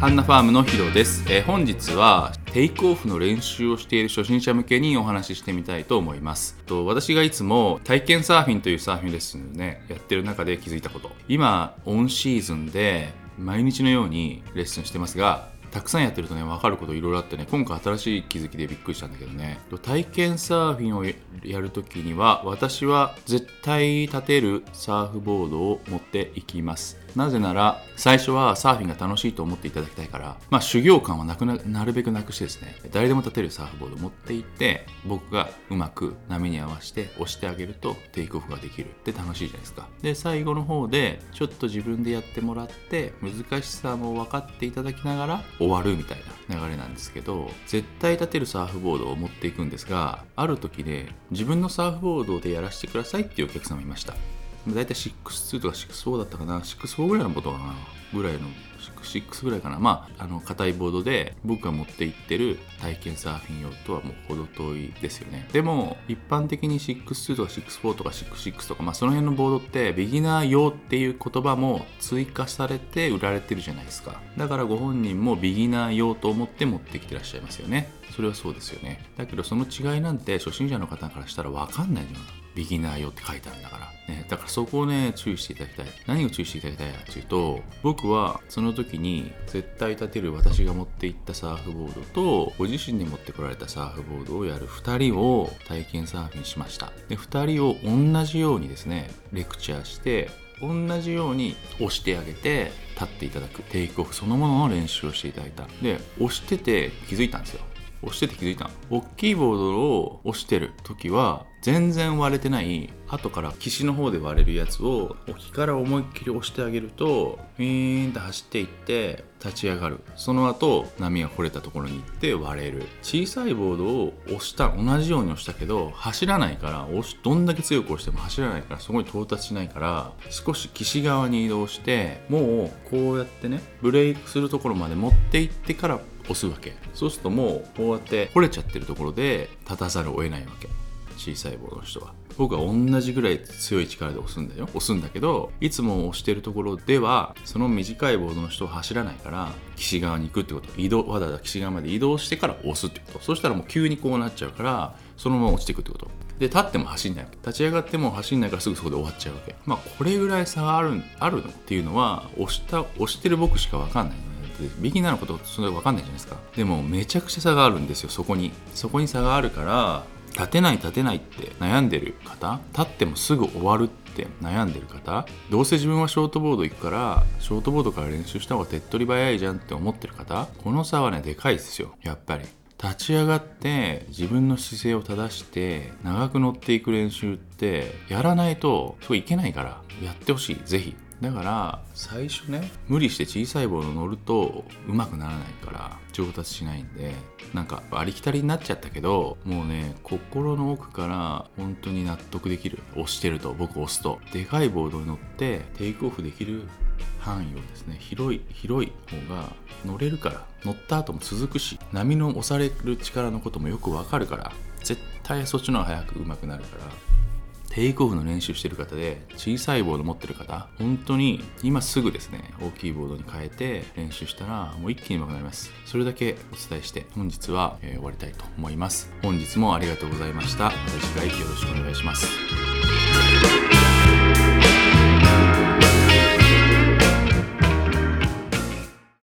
ハンナファームのヒロです、えー本日はテイクオフの練習をしている初心者向けにお話ししてみたいと思います。と私がいつも体験サーフィンというサーフィンレッスンをねやってる中で気づいたこと。今オンシーズンで毎日のようにレッスンしてますがたくさんやってるとね分かることいろいろあってね今回新しい気づきでびっくりしたんだけどね。体験サーフィンをやるときには私は絶対立てるサーフボードを持っていきます。なぜなら最初はサーフィンが楽しいと思っていただきたいからまあ修行感はなくな なるべくなくしてですね誰でも立てるサーフボードを持っていって僕がうまく波に合わせて押してあげるとテイクオフができる。って楽しいじゃないですか。で最後の方でちょっと自分でやってもらって難しさも分かっていただきながら終わるみたいな流れなんですけど絶対立てるサーフボードを持っていくんですがある時で自分のサーフボードでやらせてくださいっていうお客様いました。大体6-2とか6-4だったかな。6-4ぐらいのボードかな。ぐらいの6-6ぐらいかな。まああの硬いボードで僕が持っていってる体験サーフィン用とはもう程遠いですよね。でも一般的に6-2とか6-4とか6-6とかまあその辺のボードってビギナー用っていう言葉も追加されて売られてるじゃないですか。だからご本人もビギナー用と思って持ってきてらっしゃいますよね。それはそうですよね。だけどその違いなんて初心者の方からしたら分かんないじゃんビギナー用って書いてあるんだから。ね、だからそこをね注意していただきたい。何を注意していただきたいかというと僕はその時に絶対立てる私が持っていったサーフボードとご自身で持ってこられたサーフボードをやる2人を体験サーフィンしました。で2人を同じようにですねレクチャーして同じように押してあげて立っていただく。テイクオフそのものの練習をしていただいた。で押してて気づいたんですよ。押してて気づいた。大きいボードを押してる時は全然割れてない後から岸の方で割れるやつを沖から思いっきり押してあげるとウィーンって走っていって立ち上がる。その後波が掘れたところに行って割れる。小さいボードを押した同じように押したけど走らないから押しどんだけ強く押しても走らないからそこに到達しないから少し岸側に移動してもうこうやってねブレイクするところまで持って行ってから押すわけ。そうするともうこうやって掘れちゃってるところで立たざるを得ないわけ。小さいボードの人は。僕は同じぐらい強い力で押すんだよ。押すんだけどいつも押してるところではその短いボードの人は走らないから岸側に行くってこと。移動わざわざ岸側まで移動してから押すってこと。そしたらもう急にこうなっちゃうからそのまま落ちていくってこと。で立っても走んない立ち上がっても走んないからすぐそこで終わっちゃうわけ。まあこれぐらい差があるあるのっていうのは押した押してる僕しか分かんない。のねビギナーのことそれ分かんないじゃないですか。でもめちゃくちゃ差があるんですよそこに。そこに差があるから立てない立てないって悩んでる方立ってもすぐ終わるって悩んでる方どうせ自分はショートボード行くからショートボードから練習した方が手っ取り早いじゃんって思ってる方この差はねでかいですよやっぱり。立ち上がって自分の姿勢を正して長く乗っていく練習ってやらないとそういけないからやってほしいぜひ。だから最初ね。無理して小さいボード乗るとうまくならないから上達しないんでなんかありきたりになっちゃったけどもうね心の奥から本当に納得できる押してると僕押すと。でかいボードに乗ってテイクオフできる範囲をですね広い広い方が乗れるから乗った後も続くし波の押される力のこともよくわかるから絶対そっちの方が早く上手くなるからテイクオフの練習してる方で小さいボード持ってる方本当に今すぐですね大きいボードに変えて練習したらもう一気に上手くなります。それだけお伝えして本日は、え終わりたいと思います。本日もありがとうございました。また次回よろしくお願いします。